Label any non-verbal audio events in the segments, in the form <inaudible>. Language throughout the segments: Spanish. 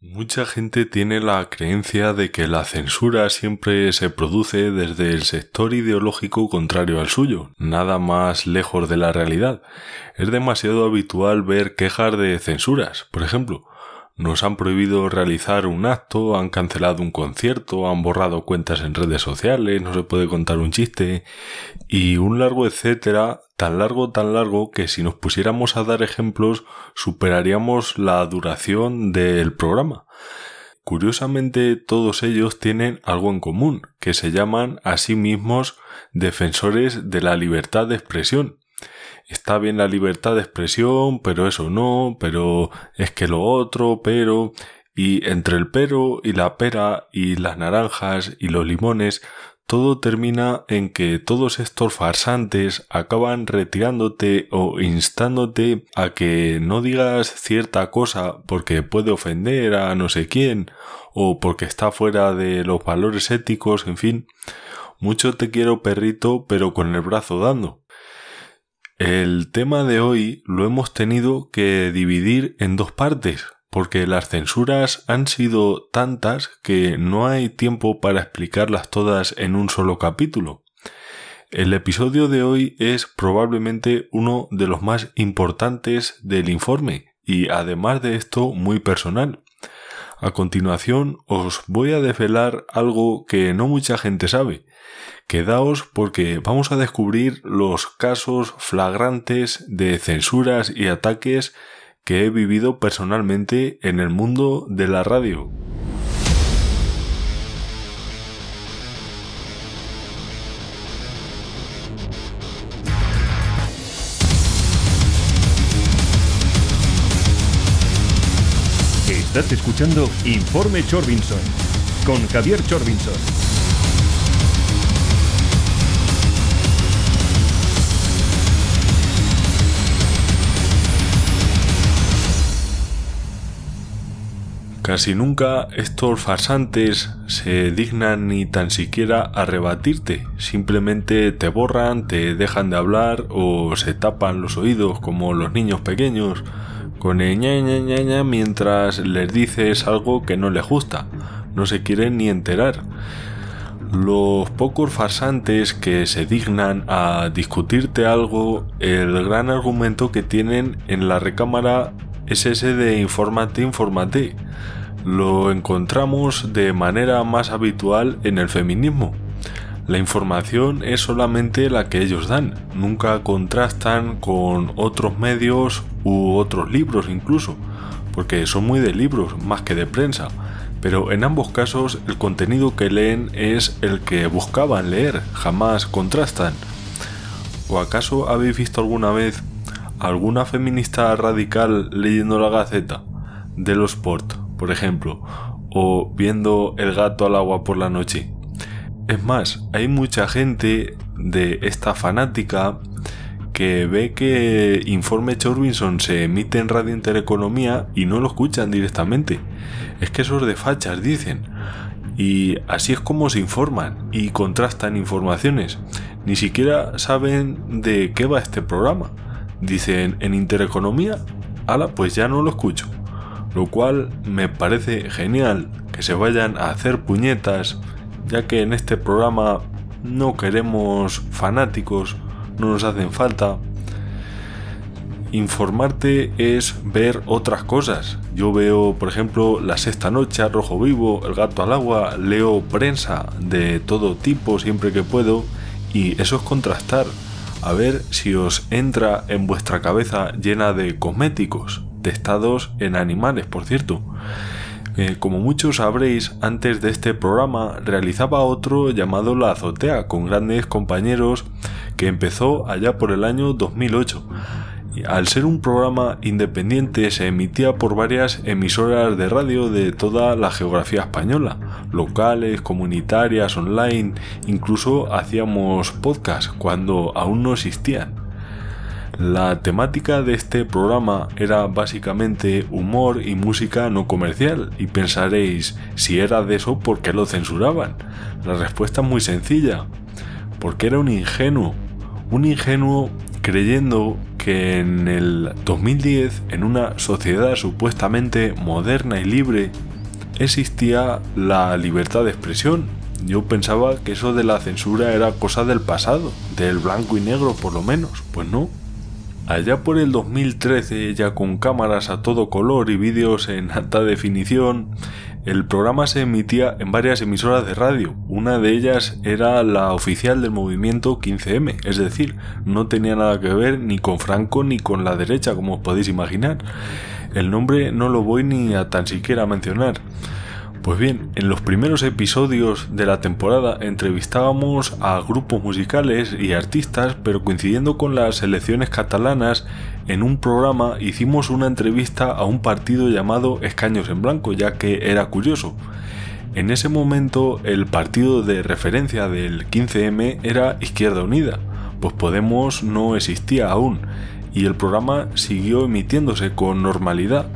Mucha gente tiene la creencia de que la censura siempre se produce desde el sector ideológico contrario al suyo, nada más lejos de la realidad. Es demasiado habitual ver quejas de censuras, por ejemplo, nos han prohibido realizar un acto, han cancelado un concierto, han borrado cuentas en redes sociales, no se puede contar un chiste y un largo etcétera, tan largo, tan largo que si nos pusiéramos a dar ejemplos superaríamos la duración del programa. Curiosamente todos ellos tienen algo en común, que se llaman a sí mismos defensores de la libertad de expresión está bien la libertad de expresión, pero eso no, pero es que lo otro, pero... Y entre el pero y la pera y las naranjas y los limones, todo termina en que todos estos farsantes acaban retirándote o instándote a que no digas cierta cosa porque puede ofender a no sé quién o porque está fuera de los valores éticos, en fin. Mucho te quiero perrito pero con el brazo dando. El tema de hoy lo hemos tenido que dividir en dos partes, porque las censuras han sido tantas que no hay tiempo para explicarlas todas en un solo capítulo. El episodio de hoy es probablemente uno de los más importantes del informe y además de esto muy personal. A continuación os voy a desvelar algo que no mucha gente sabe, Quedaos porque vamos a descubrir los casos flagrantes de censuras y ataques que he vivido personalmente en el mundo de la radio. Estás escuchando Informe Chorbinson con Javier Chorbinson. Casi nunca estos farsantes se dignan ni tan siquiera a rebatirte, simplemente te borran, te dejan de hablar o se tapan los oídos como los niños pequeños con el ña, ña, mientras les dices algo que no les gusta, no se quieren ni enterar. Los pocos farsantes que se dignan a discutirte algo, el gran argumento que tienen en la recámara es ese de informate, informate lo encontramos de manera más habitual en el feminismo. La información es solamente la que ellos dan, nunca contrastan con otros medios u otros libros incluso, porque son muy de libros más que de prensa, pero en ambos casos el contenido que leen es el que buscaban leer, jamás contrastan. ¿O acaso habéis visto alguna vez alguna feminista radical leyendo la Gaceta de los Sport? Por ejemplo, o viendo el gato al agua por la noche. Es más, hay mucha gente de esta fanática que ve que Informe Chorbinson se emite en Radio Intereconomía y no lo escuchan directamente. Es que esos de fachas dicen. Y así es como se informan y contrastan informaciones. Ni siquiera saben de qué va este programa. Dicen en Intereconomía, ala, pues ya no lo escucho lo cual me parece genial que se vayan a hacer puñetas, ya que en este programa no queremos fanáticos, no nos hacen falta. Informarte es ver otras cosas. Yo veo, por ejemplo, La Sexta Noche, Rojo Vivo, El Gato al Agua, leo prensa de todo tipo siempre que puedo y eso es contrastar, a ver si os entra en vuestra cabeza llena de cosméticos testados en animales, por cierto. Eh, como muchos sabréis, antes de este programa realizaba otro llamado La Azotea, con grandes compañeros, que empezó allá por el año 2008. al ser un programa independiente se emitía por varias emisoras de radio de toda la geografía española, locales, comunitarias, online, incluso hacíamos podcast cuando aún no existían. La temática de este programa era básicamente humor y música no comercial y pensaréis, si era de eso, ¿por qué lo censuraban? La respuesta es muy sencilla, porque era un ingenuo, un ingenuo creyendo que en el 2010, en una sociedad supuestamente moderna y libre, existía la libertad de expresión. Yo pensaba que eso de la censura era cosa del pasado, del blanco y negro por lo menos. Pues no. Allá por el 2013, ya con cámaras a todo color y vídeos en alta definición, el programa se emitía en varias emisoras de radio. Una de ellas era la oficial del movimiento 15M, es decir, no tenía nada que ver ni con Franco ni con la derecha, como os podéis imaginar. El nombre no lo voy ni a tan siquiera mencionar. Pues bien, en los primeros episodios de la temporada entrevistábamos a grupos musicales y artistas, pero coincidiendo con las elecciones catalanas, en un programa hicimos una entrevista a un partido llamado Escaños en Blanco, ya que era curioso. En ese momento el partido de referencia del 15M era Izquierda Unida, pues Podemos no existía aún, y el programa siguió emitiéndose con normalidad.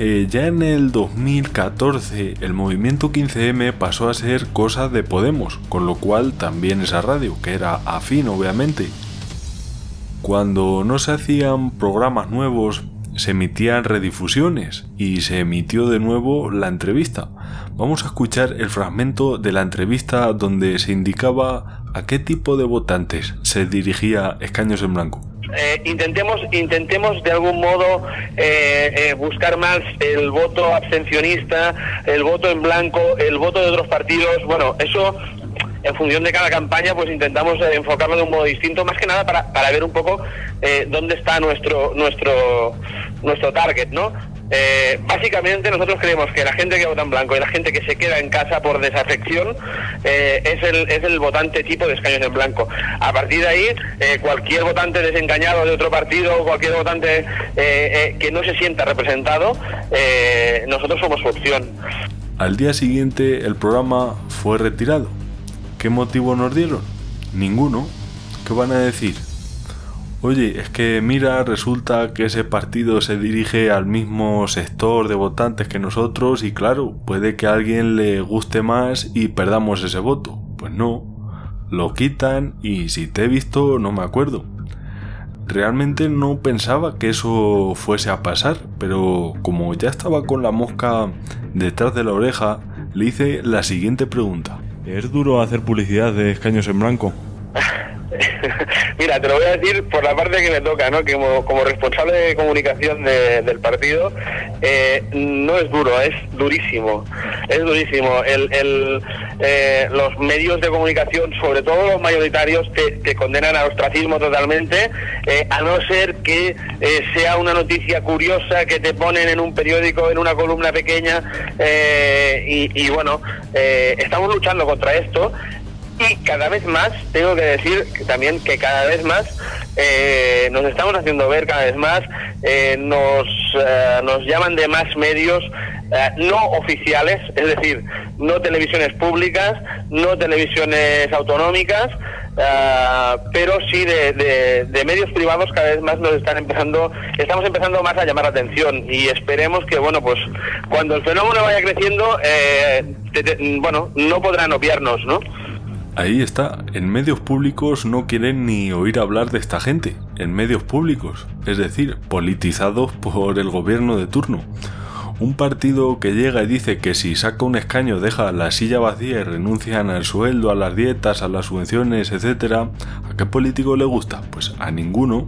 Eh, ya en el 2014 el movimiento 15M pasó a ser cosa de Podemos, con lo cual también esa radio, que era afín obviamente. Cuando no se hacían programas nuevos, se emitían redifusiones y se emitió de nuevo la entrevista. Vamos a escuchar el fragmento de la entrevista donde se indicaba a qué tipo de votantes se dirigía Escaños en Blanco. Eh, intentemos intentemos de algún modo eh, eh, buscar más el voto abstencionista, el voto en blanco, el voto de otros partidos. Bueno, eso en función de cada campaña, pues intentamos enfocarlo de un modo distinto, más que nada para, para ver un poco dónde está nuestro nuestro nuestro target, ¿no? Eh, básicamente nosotros creemos que la gente que vota en blanco y la gente que se queda en casa por desafección eh, es, el, es el votante tipo de escaños en blanco. A partir de ahí, eh, cualquier votante desengañado de otro partido, cualquier votante que no se sienta representado, nosotros somos su opción. Al día siguiente el programa fue retirado. ¿Qué motivo nos dieron? Ninguno. ¿Qué van a decir? Oye, es que mira, resulta que ese partido se dirige al mismo sector de votantes que nosotros y claro, puede que a alguien le guste más y perdamos ese voto. Pues no, lo quitan y si te he visto no me acuerdo. Realmente no pensaba que eso fuese a pasar, pero como ya estaba con la mosca detrás de la oreja, le hice la siguiente pregunta. ¿Es duro hacer publicidad de escaños en blanco? <laughs> Mira, te lo voy a decir por la parte que me toca, ¿no? Que como, responsable de comunicación del partido, eh, no es duro, es durísimo. Es durísimo. Eh, los medios de comunicación, sobre todo los mayoritarios, te, condenan al ostracismo totalmente, eh, a no ser que sea una noticia curiosa que te ponen en un periódico, en una columna pequeña. Y, y, bueno, estamos luchando contra esto y cada vez más, tengo que decir también que cada vez más eh, nos estamos haciendo ver, cada vez más eh, nos, eh, nos llaman de más medios no oficiales, es decir, no televisiones públicas, no televisiones autonómicas, pero sí de, de, medios privados cada vez más nos están empezando, estamos empezando más a llamar la atención y esperemos que, bueno, pues cuando el fenómeno vaya creciendo, bueno, no podrán obviarnos, ¿no? Ahí está, en medios públicos no quieren ni oír hablar de esta gente, en medios públicos, es decir, politizados por el gobierno de turno. Un partido que llega y dice que si saca un escaño deja la silla vacía y renuncian al sueldo, a las dietas, a las subvenciones, etc. ¿A qué político le gusta? Pues a ninguno.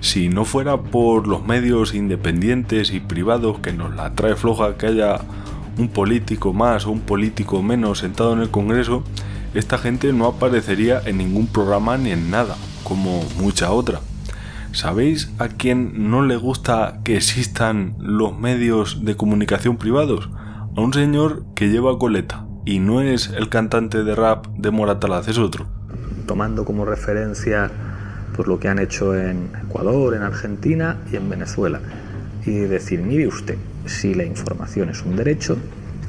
Si no fuera por los medios independientes y privados que nos la trae floja que haya un político más o un político menos sentado en el Congreso, esta gente no aparecería en ningún programa ni en nada, como mucha otra. ¿Sabéis a quién no le gusta que existan los medios de comunicación privados? A un señor que lleva coleta y no es el cantante de rap de Moratalaz, es otro. Tomando como referencia pues, lo que han hecho en Ecuador, en Argentina y en Venezuela. Y decir, mire usted, si la información es un derecho,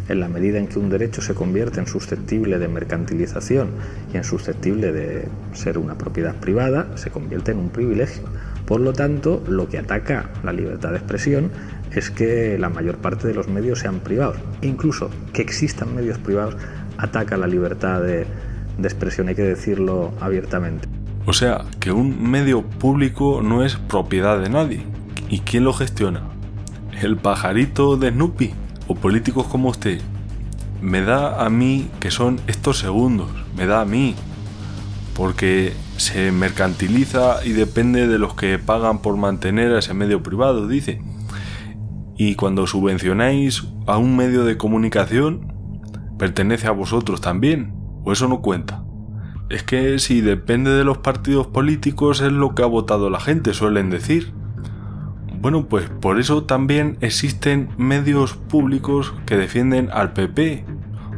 en la medida en que un derecho se convierte en susceptible de mercantilización y en susceptible de ser una propiedad privada, se convierte en un privilegio. Por lo tanto, lo que ataca la libertad de expresión es que la mayor parte de los medios sean privados. Incluso que existan medios privados ataca la libertad de, de expresión, hay que decirlo abiertamente. O sea, que un medio público no es propiedad de nadie. ¿Y quién lo gestiona? ¿El pajarito de Snoopy? O políticos como usted, me da a mí que son estos segundos, me da a mí, porque se mercantiliza y depende de los que pagan por mantener a ese medio privado, dice. Y cuando subvencionáis a un medio de comunicación, pertenece a vosotros también, o eso no cuenta. Es que si depende de los partidos políticos es lo que ha votado la gente, suelen decir. Bueno, pues por eso también existen medios públicos que defienden al PP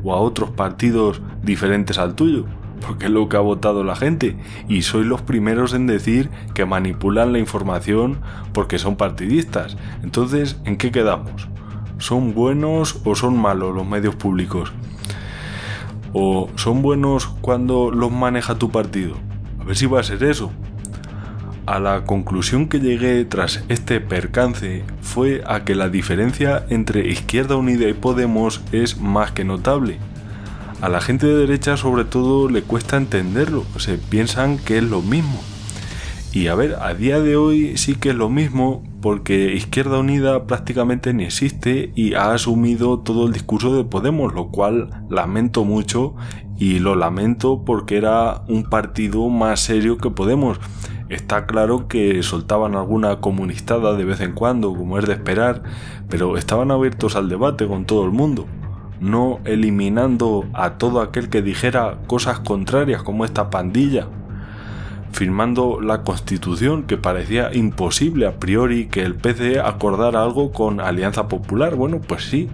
o a otros partidos diferentes al tuyo, porque es lo que ha votado la gente y sois los primeros en decir que manipulan la información porque son partidistas. Entonces, ¿en qué quedamos? ¿Son buenos o son malos los medios públicos? ¿O son buenos cuando los maneja tu partido? A ver si va a ser eso. A la conclusión que llegué tras este percance fue a que la diferencia entre Izquierda Unida y Podemos es más que notable. A la gente de derecha sobre todo le cuesta entenderlo, se piensan que es lo mismo. Y a ver, a día de hoy sí que es lo mismo porque Izquierda Unida prácticamente ni existe y ha asumido todo el discurso de Podemos, lo cual lamento mucho y lo lamento porque era un partido más serio que Podemos. Está claro que soltaban alguna comunistada de vez en cuando, como es de esperar, pero estaban abiertos al debate con todo el mundo, no eliminando a todo aquel que dijera cosas contrarias como esta pandilla, firmando la constitución que parecía imposible a priori que el PCE acordara algo con Alianza Popular. Bueno, pues sí.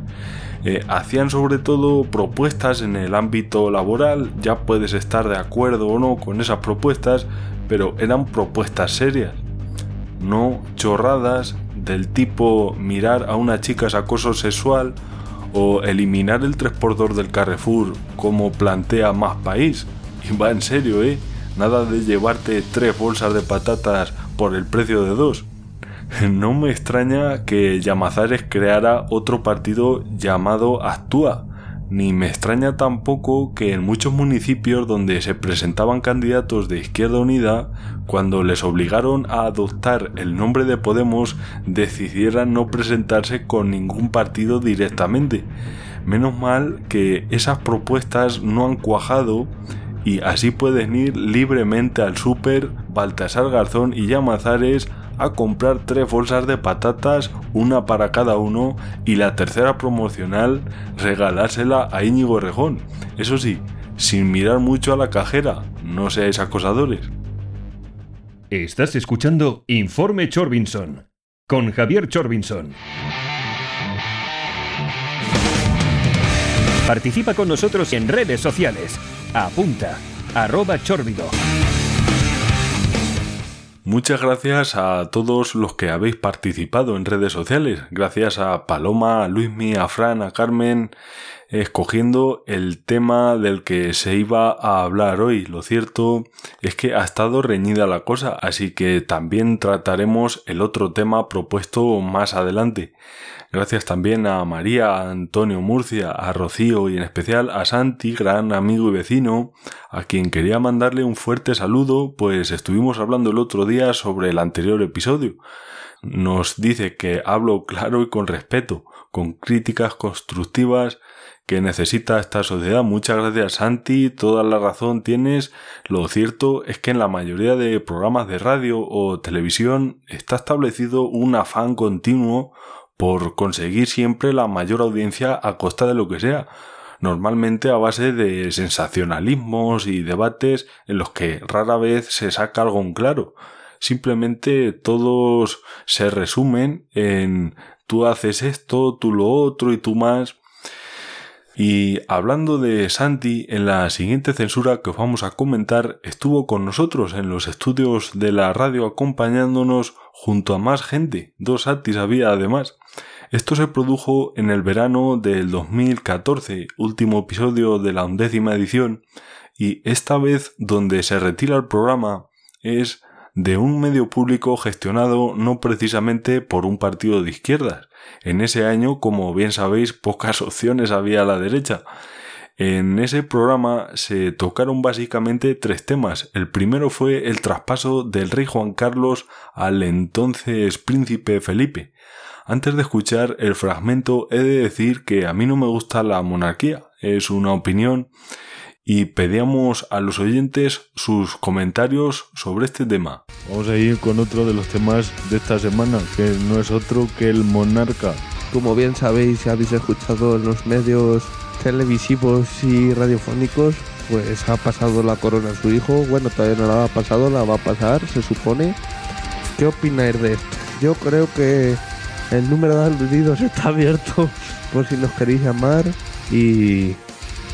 Eh, hacían sobre todo propuestas en el ámbito laboral, ya puedes estar de acuerdo o no con esas propuestas, pero eran propuestas serias, no chorradas del tipo mirar a una chica es acoso sexual o eliminar el 3x2 del Carrefour como plantea más país. Y va en serio, ¿eh? Nada de llevarte tres bolsas de patatas por el precio de dos. <laughs> No me extraña que Llamazares creara otro partido llamado Actúa, ni me extraña tampoco que en muchos municipios donde se presentaban candidatos de Izquierda Unida, cuando les obligaron a adoptar el nombre de Podemos, decidieran no presentarse con ningún partido directamente. Menos mal que esas propuestas no han cuajado y así pueden ir libremente al súper Baltasar Garzón y Llamazares a comprar tres bolsas de patatas, una para cada uno, y la tercera promocional regalársela a Íñigo Rejón. Eso sí, sin mirar mucho a la cajera, no seáis acosadores. Estás escuchando Informe Chorbinson con Javier Chorbinson. Participa con nosotros en redes sociales. Apunta, arroba chorbido. Muchas gracias a todos los que habéis participado en redes sociales. Gracias a Paloma, a Luismi, a Fran, a Carmen, escogiendo el tema del que se iba a hablar hoy. Lo cierto es que ha estado reñida la cosa, así que también trataremos el otro tema propuesto más adelante. Gracias también a María, Antonio Murcia, a Rocío y en especial a Santi, gran amigo y vecino, a quien quería mandarle un fuerte saludo, pues estuvimos hablando el otro día sobre el anterior episodio. Nos dice que hablo claro y con respeto, con críticas constructivas que necesita esta sociedad. Muchas gracias Santi, toda la razón tienes. Lo cierto es que en la mayoría de programas de radio o televisión está establecido un afán continuo por conseguir siempre la mayor audiencia a costa de lo que sea, normalmente a base de sensacionalismos y debates en los que rara vez se saca algo en claro. Simplemente todos se resumen en tú haces esto, tú lo otro y tú más. Y hablando de Santi, en la siguiente censura que os vamos a comentar, estuvo con nosotros en los estudios de la radio acompañándonos junto a más gente. Dos Santis había además. Esto se produjo en el verano del 2014, último episodio de la undécima edición, y esta vez donde se retira el programa es de un medio público gestionado no precisamente por un partido de izquierdas. En ese año, como bien sabéis, pocas <laughs> opciones había a la derecha. En ese programa se tocaron básicamente tres temas. El primero fue el traspaso del rey Juan Carlos al entonces príncipe Felipe. Antes de escuchar el fragmento he de decir que a mí no me gusta la monarquía, es una opinión y pedíamos a los oyentes sus comentarios sobre este tema. Vamos a ir con otro de los temas de esta semana, que no es otro que el monarca. Como bien sabéis y habéis escuchado en los medios televisivos y radiofónicos, pues ha pasado la corona a su hijo. Bueno, todavía no la ha pasado, la va a pasar, se supone. ¿Qué opináis de esto? Yo creo que el número de aludidos <laughs> está abierto por si nos queréis llamar y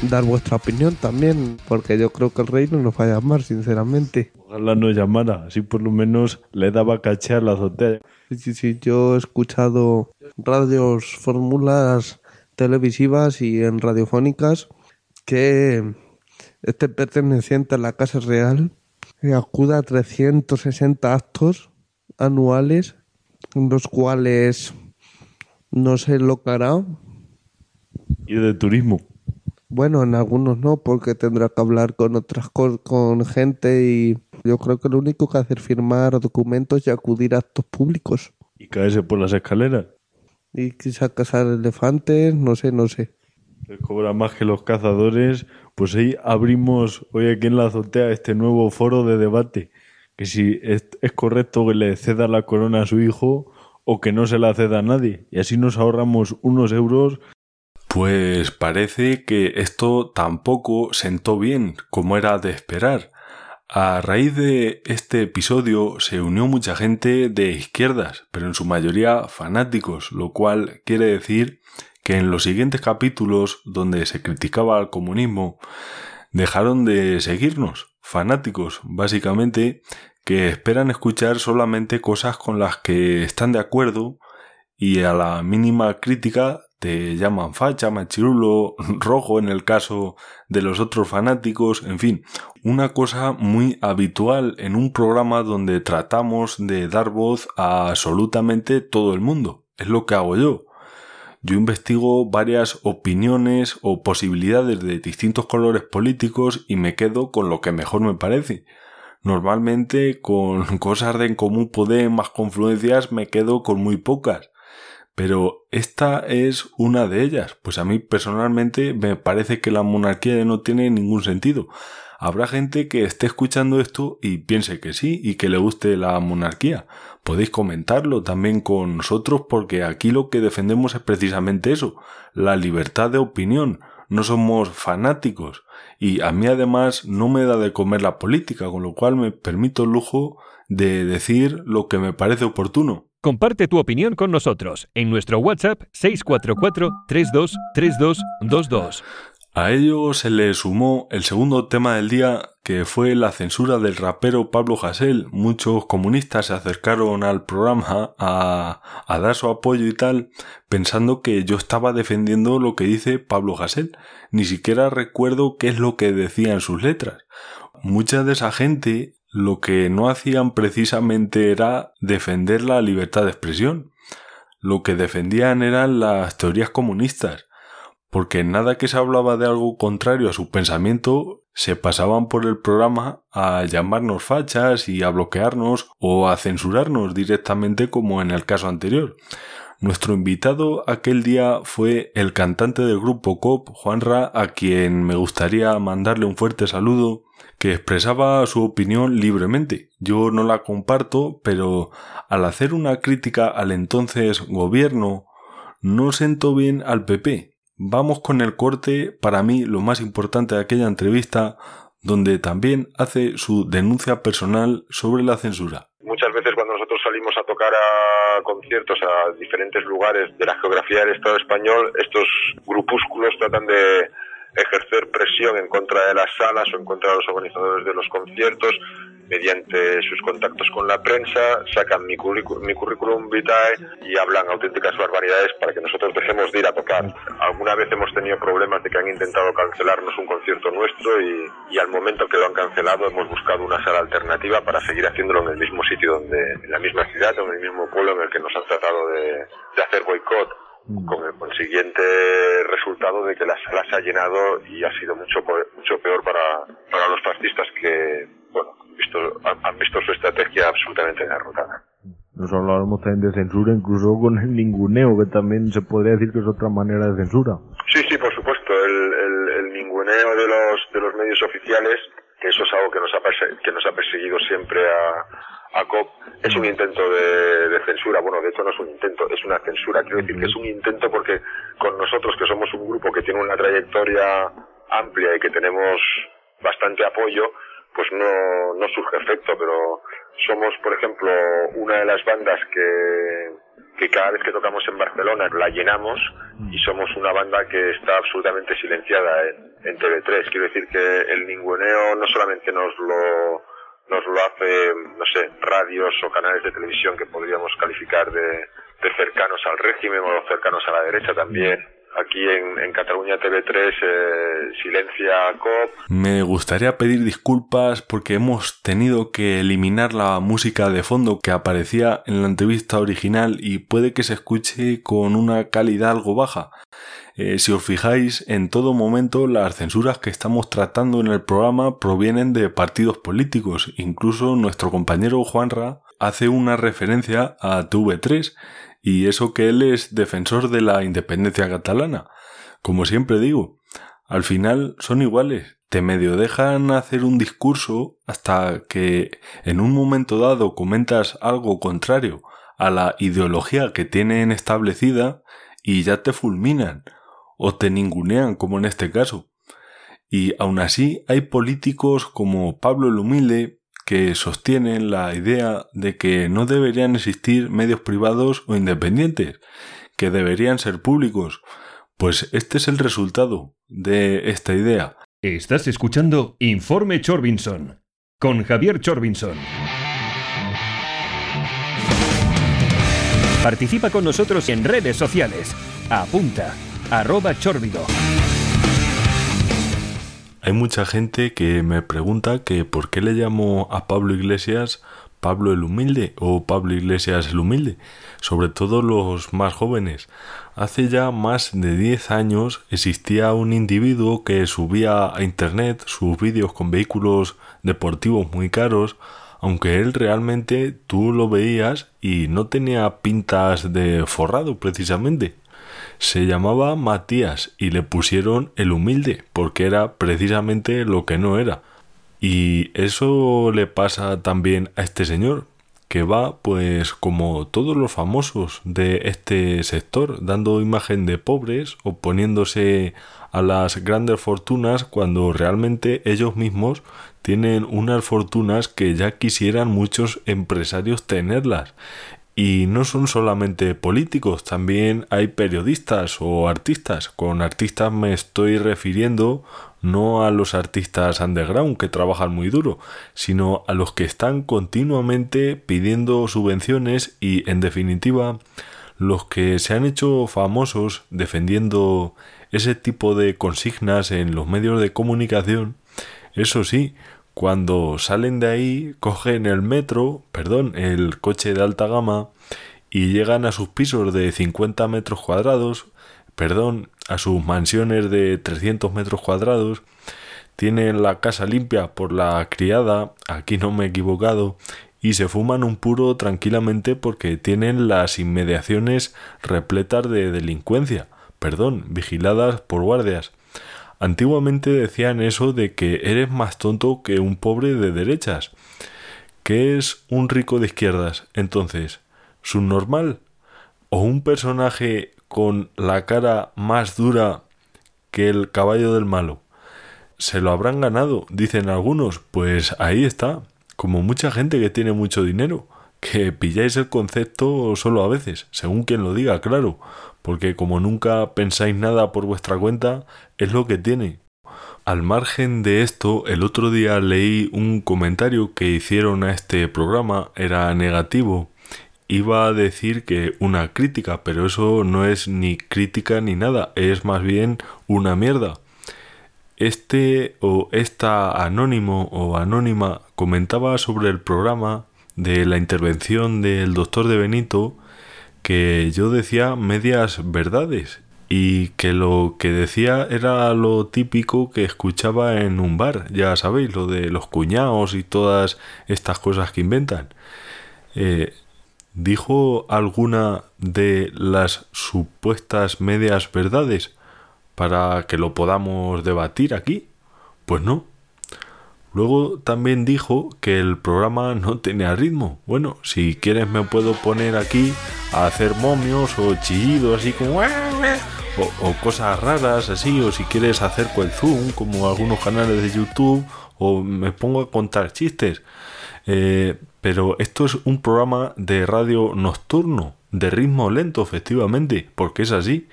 dar vuestra opinión también, porque yo creo que el rey no nos va a llamar, sinceramente. Ojalá no llamara, así por lo menos le daba caché a la azotea. Sí, sí, sí, yo he escuchado radios, fórmulas televisivas y en radiofónicas que este perteneciente a la Casa Real acuda a 360 actos anuales, en los cuales no se locará. Y de turismo. Bueno, en algunos no, porque tendrá que hablar con otras con gente y yo creo que lo único que hacer es firmar documentos y acudir a actos públicos. Y caerse por las escaleras. Y quizá cazar elefantes, no sé, no sé. Cobra más que los cazadores. Pues ahí abrimos hoy aquí en la azotea este nuevo foro de debate. Que si es, es correcto que le ceda la corona a su hijo o que no se la ceda a nadie. Y así nos ahorramos unos euros pues parece que esto tampoco sentó bien, como era de esperar. A raíz de este episodio se unió mucha gente de izquierdas, pero en su mayoría fanáticos, lo cual quiere decir que en los siguientes capítulos donde se criticaba al comunismo dejaron de seguirnos, fanáticos, básicamente, que esperan escuchar solamente cosas con las que están de acuerdo y a la mínima crítica te llaman facha, machirulo, <laughs> rojo en el caso de los otros fanáticos, en fin, una cosa muy habitual en un programa donde tratamos de dar voz a absolutamente todo el mundo. Es lo que hago yo. Yo investigo varias opiniones o posibilidades de distintos colores políticos y me quedo con lo que mejor me parece. Normalmente con <laughs> cosas de en común poder más confluencias me quedo con muy pocas pero esta es una de ellas, pues a mí personalmente me parece que la monarquía no tiene ningún sentido. Habrá gente que esté escuchando esto y piense que sí y que le guste la monarquía. Podéis comentarlo también con nosotros porque aquí lo que defendemos es precisamente eso, la libertad de opinión. No somos fanáticos y a mí además no me da de comer la política, con lo cual me permito el lujo de decir lo que me parece oportuno. Comparte tu opinión con nosotros en nuestro WhatsApp 644-323222. A ello se le sumó el segundo tema del día, que fue la censura del rapero Pablo Hasél. Muchos comunistas se acercaron al programa a, dar su apoyo y tal, pensando que yo estaba defendiendo lo que dice Pablo Hasél. Ni siquiera recuerdo qué es lo que decía en sus letras. Mucha de esa gente lo que no hacían precisamente era defender la libertad de expresión. Lo que defendían eran las teorías comunistas, porque nada que se hablaba de algo contrario a su pensamiento se pasaban por el programa a llamarnos fachas y a bloquearnos o a censurarnos directamente como en el caso anterior. Nuestro invitado aquel día fue el cantante del grupo COP, Juanra, a quien me gustaría mandarle un fuerte saludo que expresaba su opinión libremente. Yo no la comparto, pero al hacer una crítica al entonces gobierno, no sentó bien al PP. Vamos con el corte, para mí lo más importante de aquella entrevista, donde también hace su denuncia personal sobre la censura. Muchas veces cuando nosotros salimos a tocar a conciertos a diferentes lugares de la geografía del Estado español, estos grupúsculos tratan de ejercer presión en contra de las salas o en contra de los organizadores de los conciertos mediante sus contactos con la prensa, sacan mi, mi currículum vitae y hablan auténticas barbaridades para que nosotros dejemos de ir a tocar. Alguna vez hemos tenido problemas de que han intentado cancelarnos un concierto nuestro y, y al momento que lo han cancelado hemos buscado una sala alternativa para seguir haciéndolo en el mismo sitio, donde, en la misma ciudad o en el mismo pueblo en el que nos han tratado de, de hacer boicot Mm. con el consiguiente resultado de que la sala se ha llenado y ha sido mucho mucho peor para, para los fascistas que bueno visto, han visto su estrategia absolutamente derrotada. Nos hablábamos también de censura, incluso con el ninguneo, que también se podría decir que es otra manera de censura. Sí, sí, por supuesto. El, el, el ninguneo de los, de los medios oficiales, que eso es algo que nos ha, que nos ha perseguido siempre a, a COP, es un intento de, de, censura. Bueno, de hecho no es un intento, es una censura. Quiero decir que es un intento porque con nosotros, que somos un grupo que tiene una trayectoria amplia y que tenemos bastante apoyo, pues no, no surge efecto, pero somos, por ejemplo, una de las bandas que, que cada vez que tocamos en Barcelona la llenamos y somos una banda que está absolutamente silenciada en, en TV3. Quiero decir que el ninguneo no solamente nos lo, nos lo hace, no sé, radios o canales de televisión que podríamos calificar de, de cercanos al régimen o cercanos a la derecha también aquí en, Cataluña TV3 eh, silencia COP. Me gustaría pedir disculpas porque hemos tenido que eliminar la música de fondo que aparecía en la entrevista original y puede que se escuche con una calidad algo baja. Eh, si os fijáis, en todo momento las censuras que estamos tratando en el programa provienen de partidos políticos. Incluso nuestro compañero Juanra hace una referencia a TV3 y eso que él es defensor de la independencia catalana. Como siempre digo, al final son iguales. Te medio dejan hacer un discurso hasta que en un momento dado comentas algo contrario a la ideología que tienen establecida y ya te fulminan o te ningunean como en este caso. Y aún así hay políticos como Pablo el Humilde, que sostienen la idea de que no deberían existir medios privados o independientes, que deberían ser públicos. Pues este es el resultado de esta idea. Estás escuchando Informe Chorbinson con Javier Chorbinson. Participa con nosotros en redes sociales. Apunta, arroba chorbido. Hay mucha gente que me pregunta que por qué le llamo a Pablo Iglesias Pablo el Humilde o Pablo Iglesias el Humilde, sobre todo los más jóvenes. Hace ya más de 10 años existía un individuo que subía a internet sus vídeos con vehículos deportivos muy caros, aunque él realmente tú lo veías y no tenía pintas de forrado precisamente. Se llamaba Matías y le pusieron el humilde porque era precisamente lo que no era. Y eso le pasa también a este señor, que va pues como todos los famosos de este sector, dando imagen de pobres, oponiéndose a las grandes fortunas cuando realmente ellos mismos tienen unas fortunas que ya quisieran muchos empresarios tenerlas y no son solamente políticos, también hay periodistas o artistas. Con artistas me estoy refiriendo no a los artistas underground que trabajan muy duro, sino a los que están continuamente pidiendo subvenciones y, en definitiva, los que se han hecho famosos defendiendo ese tipo de consignas en los medios de comunicación, eso sí, cuando salen de ahí, cogen el metro, perdón, el coche de alta gama y llegan a sus pisos de 50 metros cuadrados, perdón, a sus mansiones de 300 metros cuadrados, tienen la casa limpia por la criada, aquí no me he equivocado, y se fuman un puro tranquilamente porque tienen las inmediaciones repletas de delincuencia, perdón, vigiladas por guardias. Antiguamente decían eso de que eres más tonto que un pobre de derechas. ¿Qué es un rico de izquierdas? Entonces, ¿subnormal? ¿O un personaje con la cara más dura que el caballo del malo? ¿Se lo habrán ganado? Dicen algunos. Pues ahí está. Como mucha gente que tiene mucho dinero. Que pilláis el concepto solo a veces, según quien lo diga, claro porque como nunca pensáis nada por vuestra cuenta, es lo que tiene. Al margen de esto, el otro día leí un comentario que hicieron a este programa, era negativo. Iba a decir que una crítica, pero eso no es ni crítica ni nada, es más bien una mierda. Este o esta anónimo o anónima comentaba sobre el programa de la intervención del doctor de Benito que yo decía medias verdades y que lo que decía era lo típico que escuchaba en un bar, ya sabéis, lo de los cuñados y todas estas cosas que inventan. Eh, ¿Dijo alguna de las supuestas medias verdades para que lo podamos debatir aquí? Pues no. Luego también dijo que el programa no tenía ritmo. Bueno, si quieres me puedo poner aquí a hacer momios o chillidos así como... O, cosas raras así, o si quieres hacer el zoom como algunos canales de YouTube, o me pongo a contar chistes. Eh, pero esto es un programa de radio nocturno, de ritmo lento, efectivamente, porque es así.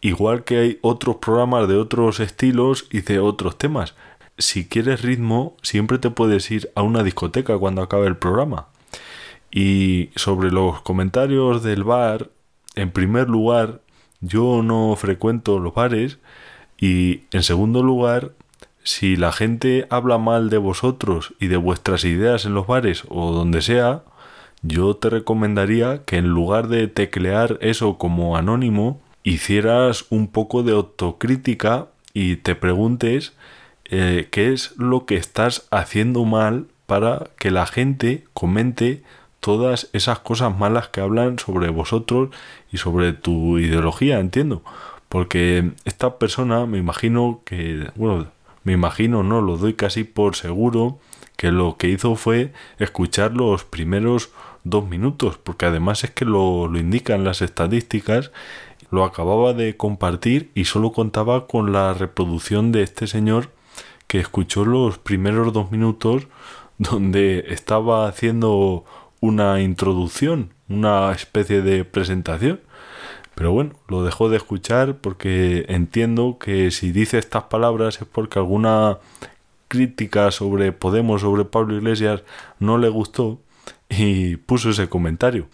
Igual que hay otros programas de otros estilos y de otros temas. Si quieres ritmo, siempre te puedes ir a una discoteca cuando acabe el programa. Y sobre los comentarios del bar, en primer lugar, yo no frecuento los bares y en segundo lugar, si la gente habla mal de vosotros y de vuestras ideas en los bares o donde sea, yo te recomendaría que en lugar de teclear eso como anónimo, hicieras un poco de autocrítica y te preguntes eh, qué es lo que estás haciendo mal para que la gente comente todas esas cosas malas que hablan sobre vosotros y sobre tu ideología, entiendo. Porque esta persona me imagino que, bueno, me imagino, no, lo doy casi por seguro, que lo que hizo fue escuchar los primeros dos minutos, porque además es que lo, lo indican las estadísticas, lo acababa de compartir y solo contaba con la reproducción de este señor que escuchó los primeros dos minutos donde estaba haciendo una introducción, una especie de presentación. Pero bueno, lo dejó de escuchar porque entiendo que si dice estas palabras es porque alguna crítica sobre Podemos, sobre Pablo Iglesias, no le gustó y puso ese comentario.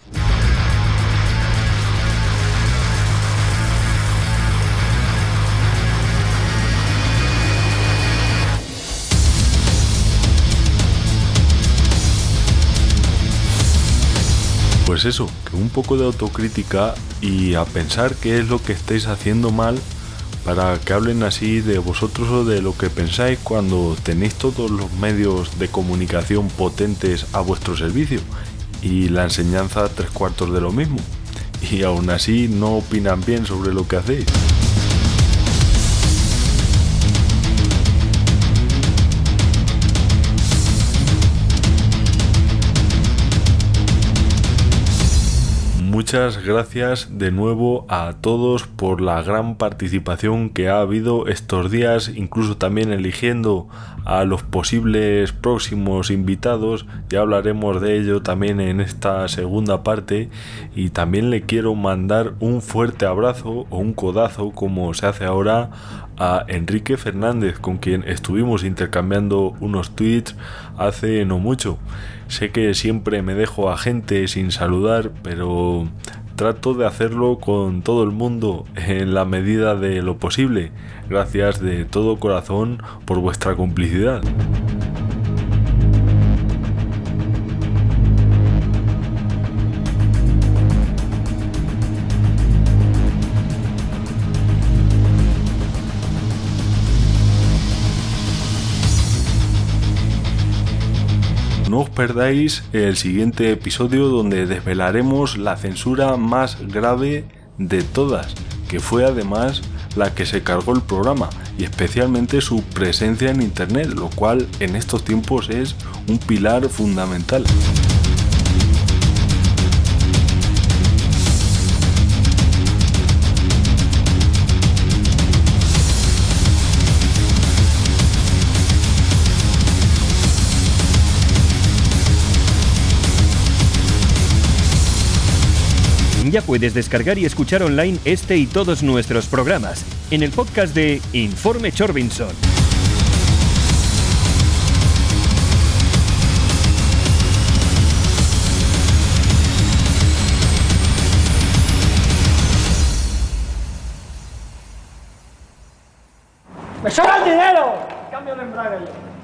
Pues eso, que un poco de autocrítica y a pensar qué es lo que estáis haciendo mal para que hablen así de vosotros o de lo que pensáis cuando tenéis todos los medios de comunicación potentes a vuestro servicio y la enseñanza tres cuartos de lo mismo. Y aún así no opinan bien sobre lo que hacéis. Muchas gracias de nuevo a todos por la gran participación que ha habido estos días, incluso también eligiendo a los posibles próximos invitados. Ya hablaremos de ello también en esta segunda parte y también le quiero mandar un fuerte abrazo o un codazo como se hace ahora a Enrique Fernández con quien estuvimos intercambiando unos tweets hace no mucho. Sé que siempre me dejo a gente sin saludar, pero trato de hacerlo con todo el mundo en la medida de lo posible. Gracias de todo corazón por vuestra complicidad. No os perdáis el siguiente episodio donde desvelaremos la censura más grave de todas, que fue además la que se cargó el programa y especialmente su presencia en Internet, lo cual en estos tiempos es un pilar fundamental. Ya puedes descargar y escuchar online este y todos nuestros programas en el podcast de Informe Chorbinson. ¡Me sobra el dinero! Cambio de embrague.